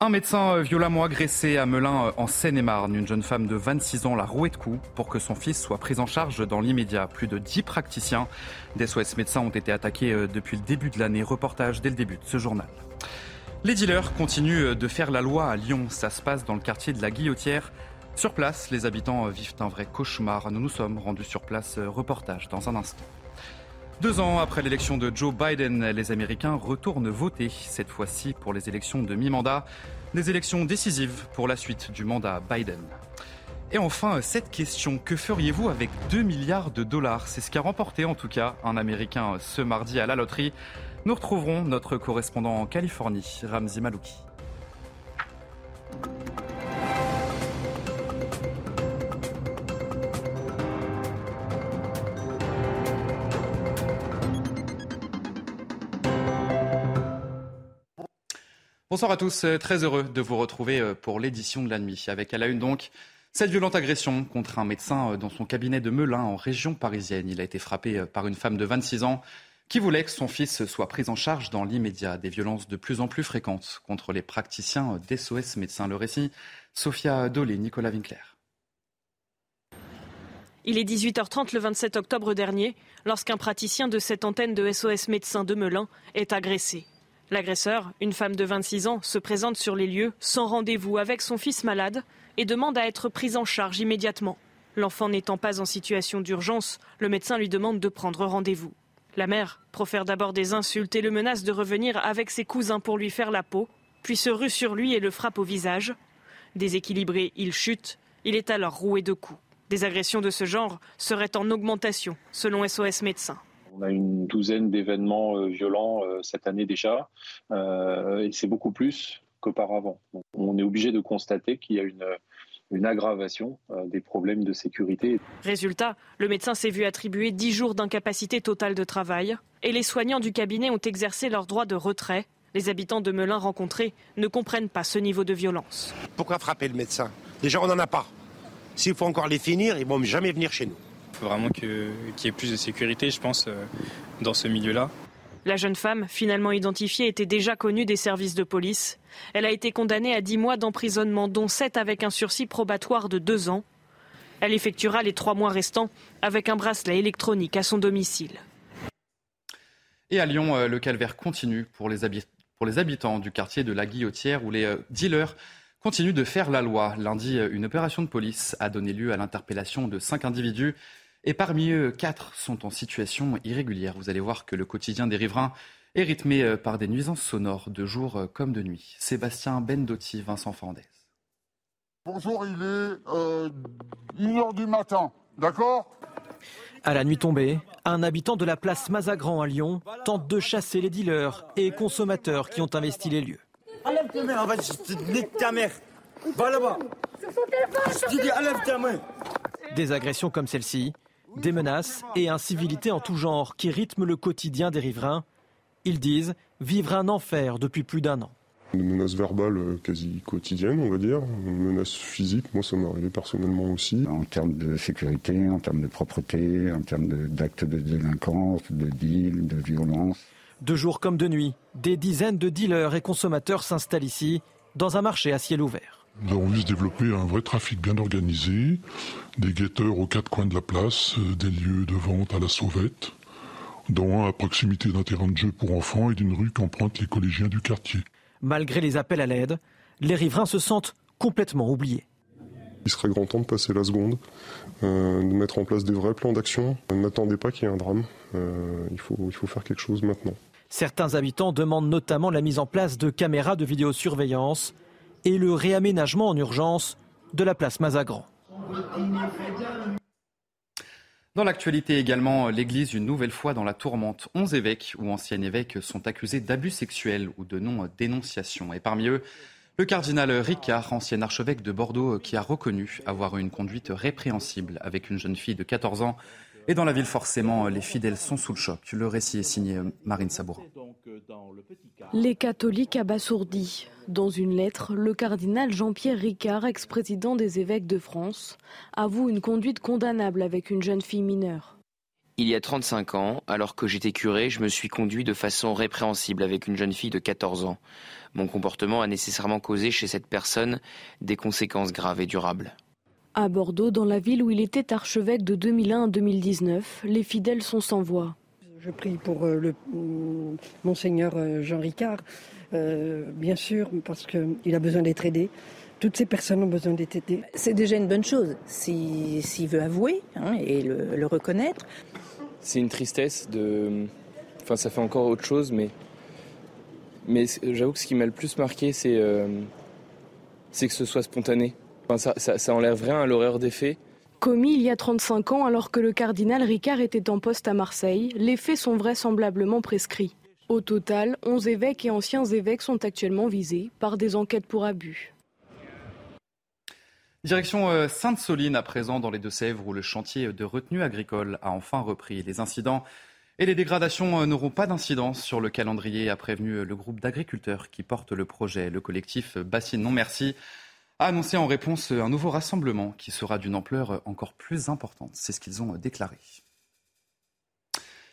Un médecin violemment agressé à Melun en Seine-et-Marne. Une jeune femme de 26 ans l'a roué de coups pour que son fils soit pris en charge dans l'immédiat. Plus de 10 praticiens des SOS médecins ont été attaqués depuis le début de l'année. Reportage dès le début de ce journal. Les dealers continuent de faire la loi à Lyon. Ça se passe dans le quartier de la Guillotière. Sur place, les habitants vivent un vrai cauchemar. Nous nous sommes rendus sur place. Reportage dans un instant. Deux ans après l'élection de Joe Biden, les Américains retournent voter, cette fois-ci pour les élections de mi-mandat, des élections décisives pour la suite du mandat Biden. Et enfin, cette question, que feriez-vous avec 2 milliards de dollars? C'est ce qu'a remporté en tout cas un Américain ce mardi à la loterie. Nous retrouverons notre correspondant en Californie, Ramzi Malouki. Bonsoir à tous, très heureux de vous retrouver pour l'édition de la nuit. Avec à la une donc cette violente agression contre un médecin dans son cabinet de Melun en région parisienne. Il a été frappé par une femme de 26 ans qui voulait que son fils soit pris en charge dans l'immédiat. Des violences de plus en plus fréquentes contre les praticiens d'SOS médecins. Le récit, Sophia Dolé, Nicolas Winkler. Il est 18h30 le 27 octobre dernier lorsqu'un praticien de cette antenne de SOS médecins de Melun est agressé. L'agresseur, une femme de 26 ans, se présente sur les lieux sans rendez-vous avec son fils malade et demande à être prise en charge immédiatement. L'enfant n'étant pas en situation d'urgence, le médecin lui demande de prendre rendez-vous. La mère profère d'abord des insultes et le menace de revenir avec ses cousins pour lui faire la peau, puis se rue sur lui et le frappe au visage. Déséquilibré, il chute. Il est alors roué de coups. Des agressions de ce genre seraient en augmentation, selon SOS Médecins. On a une douzaine d'événements violents cette année déjà, et c'est beaucoup plus qu'auparavant. On est obligé de constater qu'il y a une, une aggravation des problèmes de sécurité. Résultat, le médecin s'est vu attribuer 10 jours d'incapacité totale de travail et les soignants du cabinet ont exercé leur droit de retrait. Les habitants de Melun rencontrés ne comprennent pas ce niveau de violence. Pourquoi frapper le médecin? Déjà, on n'en a pas. S'il faut encore les finir, ils vont jamais venir chez nous. Faut vraiment qu'il y ait plus de sécurité, je pense, dans ce milieu-là. La jeune femme, finalement identifiée, était déjà connue des services de police. Elle a été condamnée à 10 mois d'emprisonnement, dont 7 avec un sursis probatoire de 2 ans. Elle effectuera les 3 mois restants avec un bracelet électronique à son domicile. Et à Lyon, le calvaire continue pour les, pour les habitants du quartier de la Guillotière où les dealers continuent de faire la loi. Lundi, une opération de police a donné lieu à l'interpellation de 5 individus et parmi eux, quatre sont en situation irrégulière. Vous allez voir que le quotidien des riverains est rythmé par des nuisances sonores de jour comme de nuit. Sébastien Bendotti, Vincent Fandès. Bonjour, il est euh, 1h du matin, d'accord? À la nuit tombée, un habitant de la place Mazagran à Lyon tente de chasser les dealers et consommateurs qui ont investi les lieux. Enlève ta main, va te ta mère. Va là-bas. Je te dis, enlève ta main. Des agressions comme celle-ci des menaces et incivilités en tout genre qui rythment le quotidien des riverains. Ils disent vivre un enfer depuis plus d'un an. Des menaces verbales quasi quotidiennes, on va dire. Une menace physique, moi ça m'est arrivé personnellement aussi. En termes de sécurité, en termes de propreté, en termes d'actes de, de délinquance, de deal, de violence. De jour comme de nuit, des dizaines de dealers et consommateurs s'installent ici, dans un marché à ciel ouvert. Nous avons vu se développer un vrai trafic bien organisé, des guetteurs aux quatre coins de la place, des lieux de vente à la sauvette, dont un à proximité d'un terrain de jeu pour enfants et d'une rue qu'empruntent les collégiens du quartier. Malgré les appels à l'aide, les riverains se sentent complètement oubliés. Il serait grand temps de passer la seconde, euh, de mettre en place des vrais plans d'action. N'attendez pas qu'il y ait un drame, euh, il, faut, il faut faire quelque chose maintenant. Certains habitants demandent notamment la mise en place de caméras de vidéosurveillance et le réaménagement en urgence de la place Mazagran. Dans l'actualité également, l'Église une nouvelle fois dans la tourmente. Onze évêques ou anciens évêques sont accusés d'abus sexuels ou de non-dénonciation. Et parmi eux, le cardinal Ricard, ancien archevêque de Bordeaux, qui a reconnu avoir eu une conduite répréhensible avec une jeune fille de 14 ans. Et dans la ville, forcément, les fidèles sont sous le choc. Le récit est signé Marine Sabourin. Les catholiques abasourdis. Dans une lettre, le cardinal Jean-Pierre Ricard, ex-président des évêques de France, avoue une conduite condamnable avec une jeune fille mineure. Il y a 35 ans, alors que j'étais curé, je me suis conduit de façon répréhensible avec une jeune fille de 14 ans. Mon comportement a nécessairement causé chez cette personne des conséquences graves et durables. À Bordeaux, dans la ville où il était archevêque de 2001 à 2019, les fidèles sont sans voix. Je prie pour euh, le mm, monseigneur euh, Jean Ricard, euh, bien sûr, parce qu'il a besoin d'être aidé. Toutes ces personnes ont besoin d'être aidées. C'est déjà une bonne chose s'il veut avouer hein, et le, reconnaître. C'est une tristesse de. Enfin, ça fait encore autre chose, mais. Mais j'avoue que ce qui m'a le plus marqué, c'est c'est que ce soit spontané. Enfin, ça, ça, enlève rien à l'horreur des faits commis il y a 35 ans alors que le cardinal Ricard était en poste à Marseille, les faits sont vraisemblablement prescrits. Au total, 11 évêques et anciens évêques sont actuellement visés par des enquêtes pour abus. Direction euh, Sainte-Soline à présent dans les Deux-Sèvres où le chantier de retenue agricole a enfin repris. Les incidents et les dégradations euh, n'auront pas d'incidence sur le calendrier, a prévenu le groupe d'agriculteurs qui porte le projet. Le collectif Bassine Non Merci a annoncé en réponse un nouveau rassemblement qui sera d'une ampleur encore plus importante. C'est ce qu'ils ont déclaré.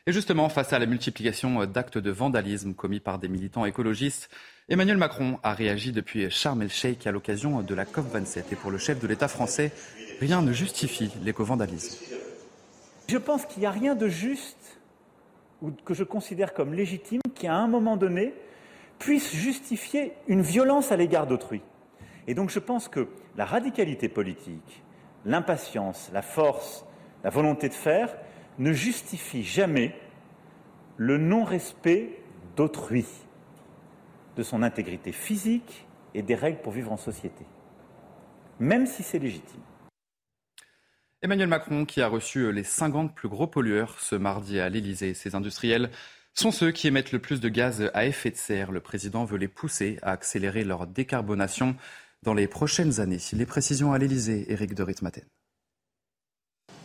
Et justement, face à la multiplication d'actes de vandalisme commis par des militants écologistes, Emmanuel Macron a réagi depuis Sharm el-Sheikh à l'occasion de la COP27. Et pour le chef de l'État français, rien ne justifie l'éco-vandalisme. Je pense qu'il n'y a rien de juste ou que je considère comme légitime qui, à un moment donné, puisse justifier une violence à l'égard d'autrui. Et donc je pense que la radicalité politique, l'impatience, la force, la volonté de faire ne justifient jamais le non-respect d'autrui, de son intégrité physique et des règles pour vivre en société, même si c'est légitime. Emmanuel Macron, qui a reçu les 50 plus gros pollueurs ce mardi à l'Élysée, ces industriels sont ceux qui émettent le plus de gaz à effet de serre. Le président veut les pousser à accélérer leur décarbonation dans les prochaines années. Les précisions à l'Elysée, Éric de Ritmaten.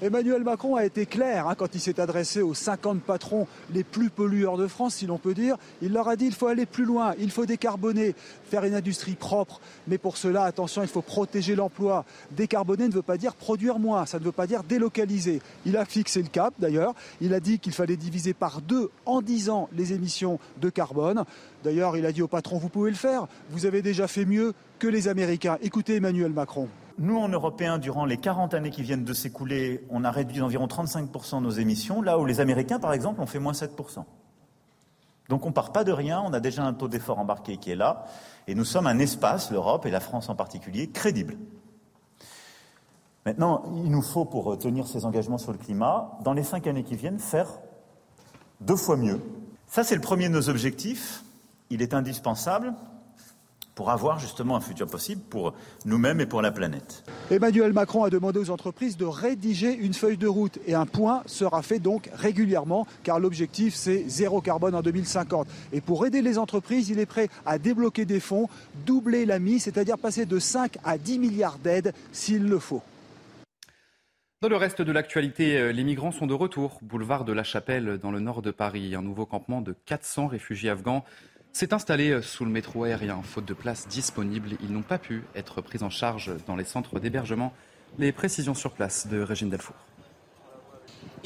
Emmanuel Macron a été clair hein, quand il s'est adressé aux 50 patrons les plus pollueurs de France, si l'on peut dire. Il leur a dit qu'il faut aller plus loin, il faut décarboner, faire une industrie propre. Mais pour cela, attention, il faut protéger l'emploi. Décarboner ne veut pas dire produire moins, ça ne veut pas dire délocaliser. Il a fixé le cap d'ailleurs. Il a dit qu'il fallait diviser par deux en 10 ans les émissions de carbone. D'ailleurs, il a dit aux patrons, vous pouvez le faire. Vous avez déjà fait mieux que les Américains. Écoutez Emmanuel Macron. Nous, en Européens, durant les 40 années qui viennent de s'écouler, on a réduit d'environ 35% nos émissions, là où les Américains, par exemple, ont fait moins 7%. Donc on ne part pas de rien, on a déjà un taux d'effort embarqué qui est là, et nous sommes un espace, l'Europe et la France en particulier, crédible. Maintenant, il nous faut, pour tenir ces engagements sur le climat, dans les cinq années qui viennent, faire deux fois mieux. Ça, c'est le premier de nos objectifs. Il est indispensable pour avoir justement un futur possible pour nous-mêmes et pour la planète. Emmanuel Macron a demandé aux entreprises de rédiger une feuille de route et un point sera fait donc régulièrement car l'objectif c'est zéro carbone en 2050. Et pour aider les entreprises, il est prêt à débloquer des fonds, doubler la mise, c'est-à-dire passer de 5 à 10 milliards d'aides s'il le faut. Dans le reste de l'actualité, euh, les migrants sont de retour. Boulevard de la Chapelle, dans le nord de Paris. Un nouveau campement de 400 réfugiés afghans s'est installé sous le métro aérien. Faute de place disponible, ils n'ont pas pu être pris en charge dans les centres d'hébergement. Les précisions sur place de Régine Delfour.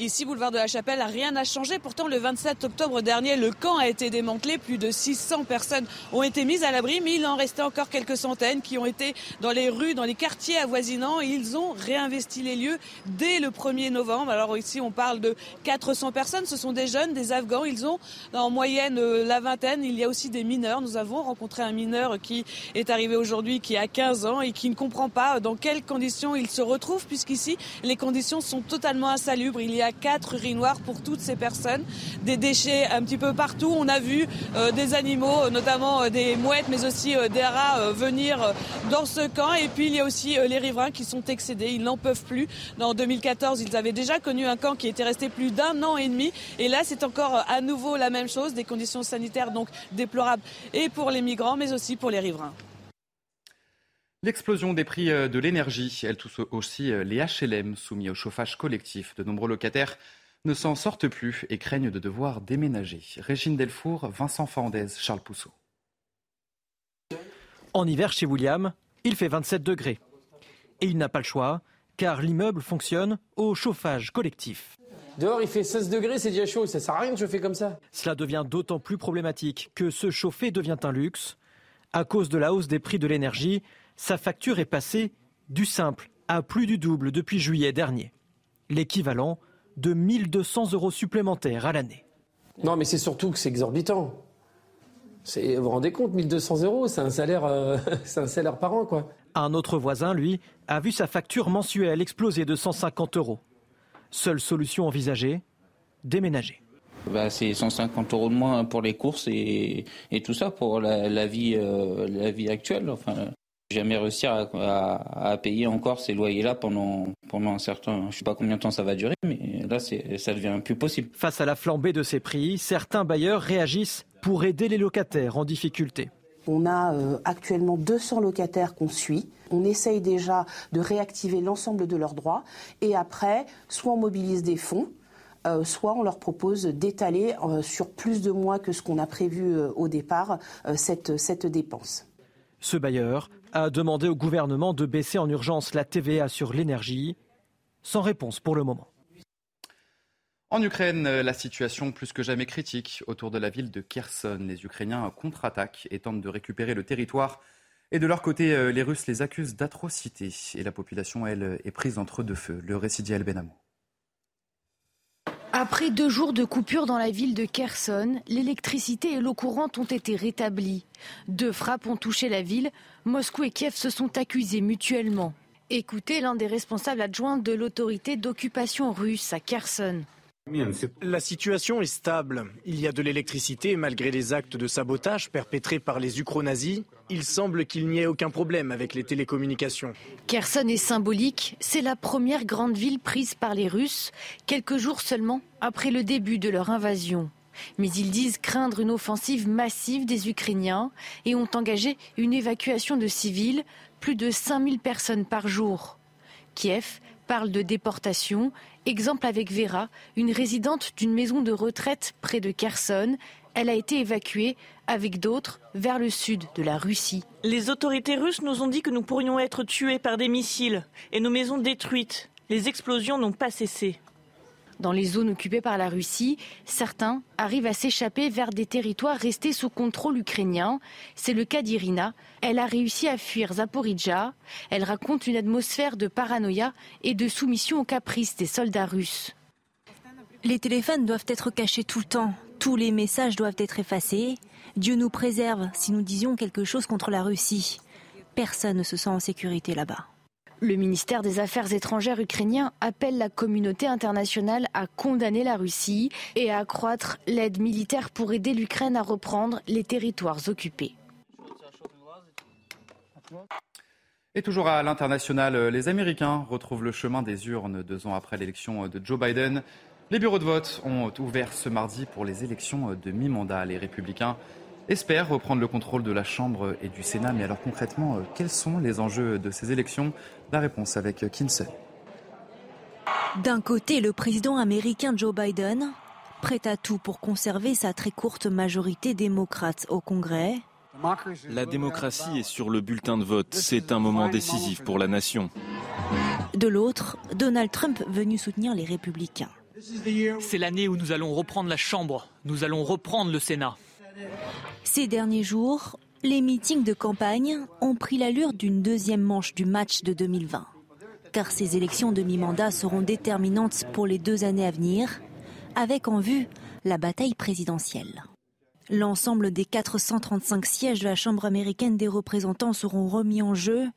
Ici, boulevard de la Chapelle, rien n'a changé. Pourtant, le 27 octobre dernier, le camp a été démantelé. Plus de 600 personnes ont été mises à l'abri, mais il en restait encore quelques centaines qui ont été dans les rues, dans les quartiers avoisinants. Ils ont réinvesti les lieux dès le 1er novembre. Alors ici, on parle de 400 personnes. Ce sont des jeunes, des Afghans. Ils ont en moyenne euh, la vingtaine. Il y a aussi des mineurs. Nous avons rencontré un mineur qui est arrivé aujourd'hui, qui a 15 ans et qui ne comprend pas dans quelles conditions il se retrouve, puisqu'ici, les conditions sont totalement insalubres. Il y a a quatre urinoirs pour toutes ces personnes. Des déchets un petit peu partout. On a vu euh, des animaux, notamment des mouettes, mais aussi des rats venir dans ce camp. Et puis il y a aussi les riverains qui sont excédés. Ils n'en peuvent plus. En 2014, ils avaient déjà connu un camp qui était resté plus d'un an et demi. Et là, c'est encore à nouveau la même chose. Des conditions sanitaires donc déplorables et pour les migrants, mais aussi pour les riverains. L'explosion des prix euh, de l'énergie, elle touche aussi euh, les HLM soumis au chauffage collectif. De nombreux locataires ne s'en sortent plus et craignent de devoir déménager. Régine Delfour, Vincent Fandez, Charles Pousseau. En hiver, chez William, il fait 27 degrés. Et il n'a pas le choix, car l'immeuble fonctionne au chauffage collectif. Dehors, il fait 16 degrés, c'est déjà chaud. Ça sert à rien de chauffer comme ça. Cela devient d'autant plus problématique que se chauffer devient un luxe. À cause de la hausse des prix de l'énergie, sa facture est passée du simple à plus du double depuis juillet dernier. L'équivalent de 1200 euros supplémentaires à l'année. Non, mais c'est surtout que c'est exorbitant. Vous vous rendez compte, 1200 euros, c'est un salaire, euh, c'est un salaire par an, quoi. Un autre voisin, lui, a vu sa facture mensuelle exploser de 150 euros. Seule solution envisagée, déménager. Bah, c'est 150 euros de moins pour les courses et, tout ça pour la, vie, euh, la vie actuelle. Enfin, jamais réussir à, payer encore ces loyers-là pendant, pendant un certain. Je ne sais pas combien de temps ça va durer, mais là, ça devient plus possible. Face à la flambée de ces prix, certains bailleurs réagissent pour aider les locataires en difficulté. On a euh, actuellement 200 locataires qu'on suit. On essaye déjà de réactiver l'ensemble de leurs droits. Et après, soit on mobilise des fonds, euh, soit on leur propose d'étaler euh, sur plus de mois que ce qu'on a prévu au départ cette, cette dépense. Ce bailleur a demandé au gouvernement de baisser en urgence la TVA sur l'énergie, sans réponse pour le moment. En Ukraine, la situation plus que jamais critique autour de la ville de Kherson. Les Ukrainiens contre-attaquent et tentent de récupérer le territoire. Et de leur côté, euh, les Russes les accusent d'atrocités. Et la population, elle, est prise entre deux feux. Le récit d'Yael Benamou. Après deux jours de coupure dans la ville de Kherson, l'électricité et l'eau courante ont été rétablies. Deux frappes ont touché la ville. Moscou et Kiev se sont accusés mutuellement. Écoutez l'un des responsables adjoints de l'autorité d'occupation russe à Kherson. La situation est stable. Il y a de l'électricité malgré les actes de sabotage perpétrés par les ukro-nazis. Il semble qu'il n'y ait aucun problème avec les télécommunications. Kherson est symbolique. C'est la première grande ville prise par les Russes, quelques jours seulement après le début de leur invasion. Mais ils disent craindre une offensive massive des Ukrainiens et ont engagé une évacuation de civils, plus de 5000 personnes par jour. Kiev parle de déportation. Exemple avec Vera, une résidente d'une maison de retraite près de Kherson. Elle a été évacuée avec d'autres vers le sud de la Russie. Les autorités russes nous ont dit que nous pourrions être tués par des missiles et nos maisons détruites. Les explosions n'ont pas cessé. Dans les zones occupées par la Russie, certains arrivent à s'échapper vers des territoires restés sous contrôle ukrainien. C'est le cas d'Irina. Elle a réussi à fuir Zaporizhia. Elle raconte une atmosphère de paranoïa et de soumission aux caprices des soldats russes. Les téléphones doivent être cachés tout le temps. Tous les messages doivent être effacés. Dieu nous préserve si nous disions quelque chose contre la Russie. Personne ne se sent en sécurité là-bas. Le ministère des Affaires étrangères ukrainien appelle la communauté internationale à condamner la Russie et à accroître l'aide militaire pour aider l'Ukraine à reprendre les territoires occupés. Et toujours à l'international, les Américains retrouvent le chemin des urnes deux ans après l'élection de Joe Biden. Les bureaux de vote ont ouvert ce mardi pour les élections de mi-mandat. Les républicains espère reprendre le contrôle de la Chambre et du Sénat. Mais alors concrètement, euh, quels sont les enjeux de ces élections? La réponse avec Kinsey. D'un côté, le président américain Joe Biden, prêt à tout pour conserver sa très courte majorité démocrate au Congrès. La démocratie est sur le bulletin de vote. C'est un moment décisif pour la nation. De l'autre, Donald Trump venu soutenir les républicains. C'est l'année où nous allons reprendre la Chambre, nous allons reprendre le Sénat. Ces derniers jours, les meetings de campagne ont pris l'allure d'une deuxième manche du match de 2020. Car ces élections de mi-mandat seront déterminantes pour les deux années à venir, avec en vue la bataille présidentielle. L'ensemble des 435 sièges de la Chambre américaine des représentants seront remis en jeu.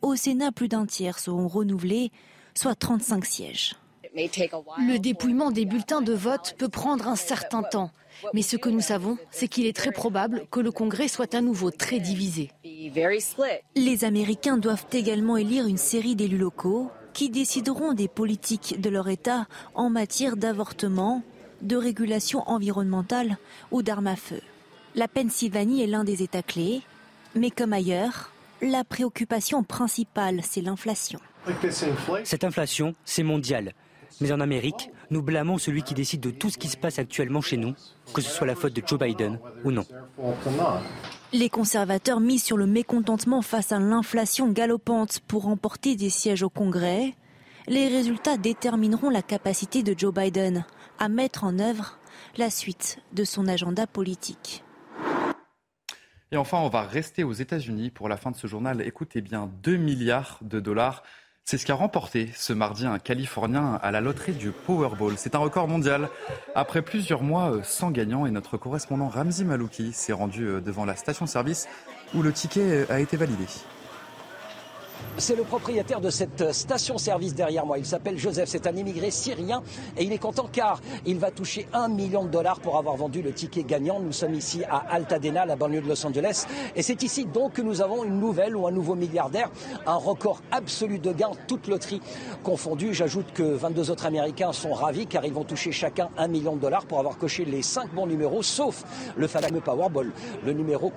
Au Sénat, plus d'un tiers seront renouvelés, soit 35 sièges. Le dépouillement des bulletins de vote peut prendre un certain temps. Mais ce que nous savons, c'est qu'il est très probable que le Congrès soit à nouveau très divisé. Les Américains doivent également élire une série d'élus locaux qui décideront des politiques de leur État en matière d'avortement, de régulation environnementale ou d'armes à feu. La Pennsylvanie est l'un des États clés, mais comme ailleurs, la préoccupation principale, c'est l'inflation. Cette inflation, c'est mondial. Mais en Amérique, nous blâmons celui qui décide de tout ce qui se passe actuellement chez nous, que ce soit la faute de Joe Biden ou non. Les conservateurs misent sur le mécontentement face à l'inflation galopante pour remporter des sièges au Congrès. Les résultats détermineront la capacité de Joe Biden à mettre en œuvre la suite de son agenda politique. Et enfin, on va rester aux États-Unis pour la fin de ce journal. Écoutez bien, 2 milliards de dollars. C'est ce qu'a remporté ce mardi un Californien à la loterie du Powerball. C'est un record mondial. Après plusieurs mois euh, sans gagnant, et notre correspondant Ramzi Malouki s'est rendu euh, devant la station-service où le ticket euh, a été validé. C'est le propriétaire de cette station-service derrière moi. Il s'appelle Joseph. C'est un immigré syrien et il est content car il va toucher un million de dollars pour avoir vendu le ticket gagnant. Nous sommes ici à Altadena, la banlieue de Los Angeles. Et c'est ici donc que nous avons une nouvelle ou un nouveau milliardaire. Un record absolu de gains, toute loterie confondue. J'ajoute que 22 autres Américains sont ravis car ils vont toucher chacun un million de dollars pour avoir coché les cinq bons numéros, sauf le fameux Powerball, le numéro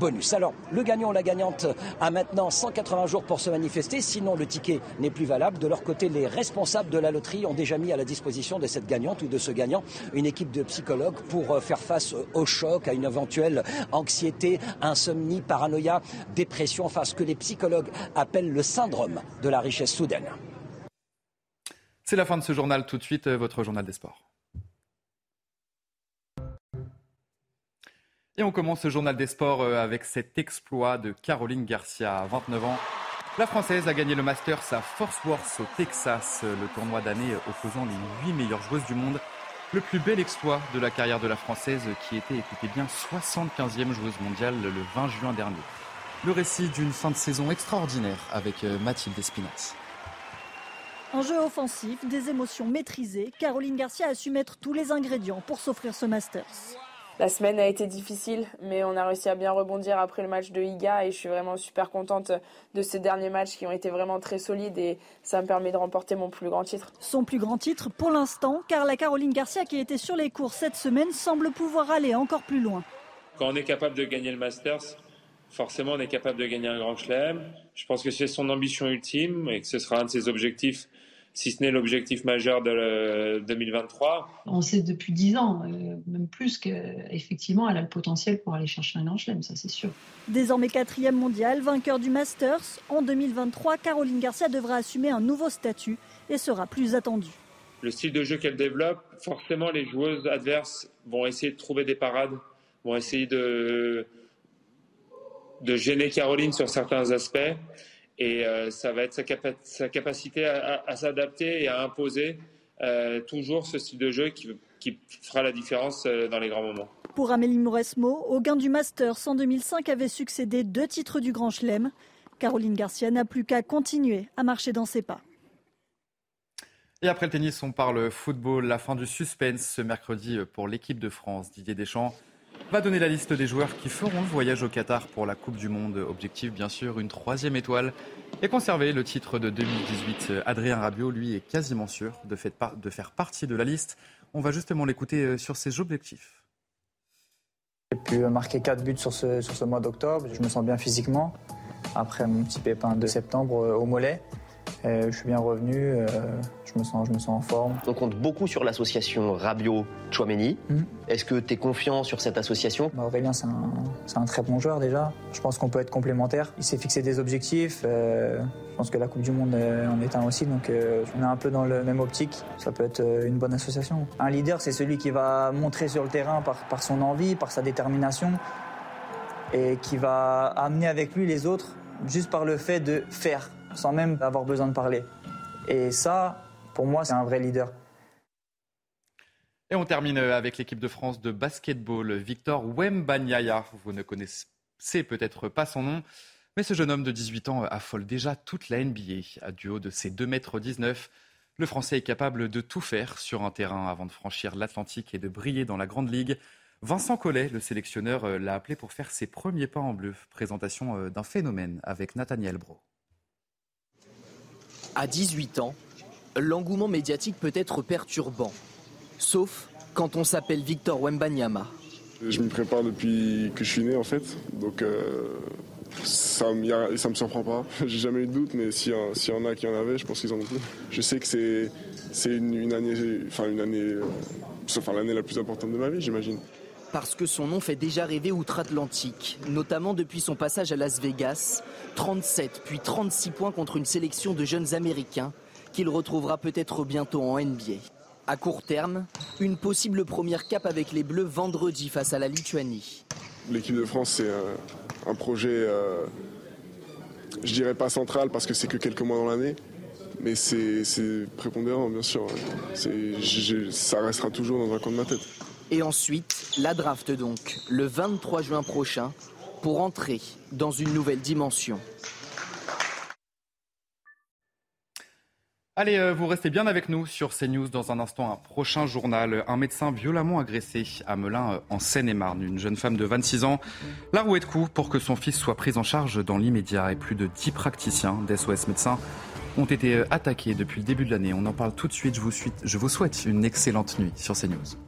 bonus. Alors, le gagnant ou la gagnante a maintenant 180 jours pour se manifester, sinon le ticket n'est plus valable. De leur côté, les responsables de la loterie ont déjà mis à la disposition de cette gagnante ou de ce gagnant une équipe de psychologues pour euh, faire face au choc, à une éventuelle anxiété, insomnie, paranoïa, dépression, enfin ce que les psychologues appellent le syndrome de la richesse soudaine. C'est la fin de ce journal. Tout de suite, euh, votre journal des sports. Et on commence ce journal des sports euh, avec cet exploit de Caroline Garcia, à 29 ans. La Française a gagné le Masters à Fort Worth au Texas, le tournoi d'année opposant les 8 meilleures joueuses du monde. Le plus bel exploit de la carrière de la Française qui était, écoutez bien, 75e joueuse mondiale le 20 juin dernier. Le récit d'une fin de saison extraordinaire avec euh, Mathilde Espinasse. En jeu offensif, des émotions maîtrisées, Caroline Garcia a su mettre tous les ingrédients pour s'offrir ce Masters. La semaine a été difficile, mais on a réussi à bien rebondir après le match de Iga et je suis vraiment super contente de ces derniers matchs qui ont été vraiment très solides et ça me permet de remporter mon plus grand titre. Son plus grand titre pour l'instant, car la Caroline Garcia qui était sur les cours cette semaine semble pouvoir aller encore plus loin. Quand on est capable de gagner le Masters, forcément on est capable de gagner un grand chelem. Je pense que c'est son ambition ultime et que ce sera un de ses objectifs si ce n'est l'objectif majeur de 2023. On sait depuis 10 ans, euh, même plus qu'effectivement, elle a le potentiel pour aller chercher un grand chelem, ça c'est sûr. Désormais quatrième mondiale, vainqueur du Masters, en 2023, Caroline Garcia devra assumer un nouveau statut et sera plus attendue. Le style de jeu qu'elle développe, forcément les joueuses adverses vont essayer de trouver des parades, vont essayer de, de gêner Caroline sur certains aspects. Et euh, ça va être sa, capacité à, s'adapter et à imposer euh, toujours ce style de jeu qui, fera la différence euh, dans les grands moments. Pour Amélie Mauresmo, au gain du Masters en 2005 avait succédé deux titres du Grand Chelem. Caroline Garcia n'a plus qu'à continuer à marcher dans ses pas. Et après le tennis, on parle football. La fin du suspense ce mercredi pour l'équipe de France. Didier Deschamps va donner la liste des joueurs qui feront le voyage au Qatar pour la Coupe du Monde. Objectif, bien sûr, une troisième étoile et conserver le titre de 2018. Adrien Rabiot, lui, est quasiment sûr de faire partie de la liste. On va justement l'écouter euh, sur ses objectifs. J'ai pu marquer 4 buts sur ce, sur ce mois d'octobre. Je me sens bien physiquement. Après mon petit pépin de septembre euh, au mollet, je suis bien revenu, euh, je, me sens, je me sens en forme. On compte beaucoup sur l'association Rabio chouameni mhm. Est-ce que tu es confiant sur cette association? Bah, Aurélien, c'est un, un, très bon joueur déjà. Je pense qu'on peut être complémentaires. Il s'est fixé des objectifs. Euh, je pense que la Coupe du Monde en est un aussi, donc euh, on est un peu dans le même optique. Ça peut être une bonne association. Un leader, c'est celui qui va montrer sur le terrain par, par son envie, par sa détermination, et qui va amener avec lui les autres juste par le fait de faire sans même avoir besoin de parler. Et ça, pour moi, c'est un vrai leader. Et on termine avec l'équipe de France de basketball, Victor Wembanyaya. Vous ne connaissez peut-être pas son nom, mais ce jeune homme de 18 ans affole déjà toute la NBA. À du haut de ses 2 m 19, Le Français est capable de tout faire sur un terrain avant de franchir l'Atlantique et de briller dans la Grande Ligue. Vincent Collet, le sélectionneur, l'a appelé pour faire ses premiers pas en bleu. Présentation euh, d'un phénomène avec Nathaniel Bro. À 18 ans, l'engouement médiatique peut être perturbant, sauf quand on s'appelle Victor Wembanyama. Je m'y prépare depuis que je suis né en fait, donc euh, ça ne me surprend pas. J'ai jamais eu de doute, mais s'il y, en a qui en avaient, je pense qu'ils en ont plus. Je sais que c'est une, année, enfin une année, enfin l'année la plus importante de ma vie, j'imagine. Parce que son nom fait déjà rêver outre-Atlantique, notamment depuis son passage à Las Vegas, 37 puis 36 points contre une sélection de jeunes Américains qu'il retrouvera peut-être bientôt en NBA. À court terme, une possible première cape avec les Bleus vendredi face à la Lituanie. L'équipe de France, c'est un, projet, euh, je dirais pas central parce que c'est que quelques mois dans l'année, mais c'est prépondérant, bien sûr. ça restera toujours dans un coin de ma tête. Et ensuite, la draft donc, le 23 juin prochain, pour entrer dans une nouvelle dimension. Allez, euh, vous restez bien avec nous sur CNews dans un instant, un prochain journal. Un médecin violemment agressé à Melun euh, en Seine-et-Marne. Une jeune femme de 26 ans, la rouée de coups pour que son fils soit pris en charge dans l'immédiat. Et plus de 10 praticiens d'SOS médecins ont été euh, attaqués depuis le début de l'année. On en parle tout de suite. Je vous, je vous souhaite une excellente nuit sur CNews.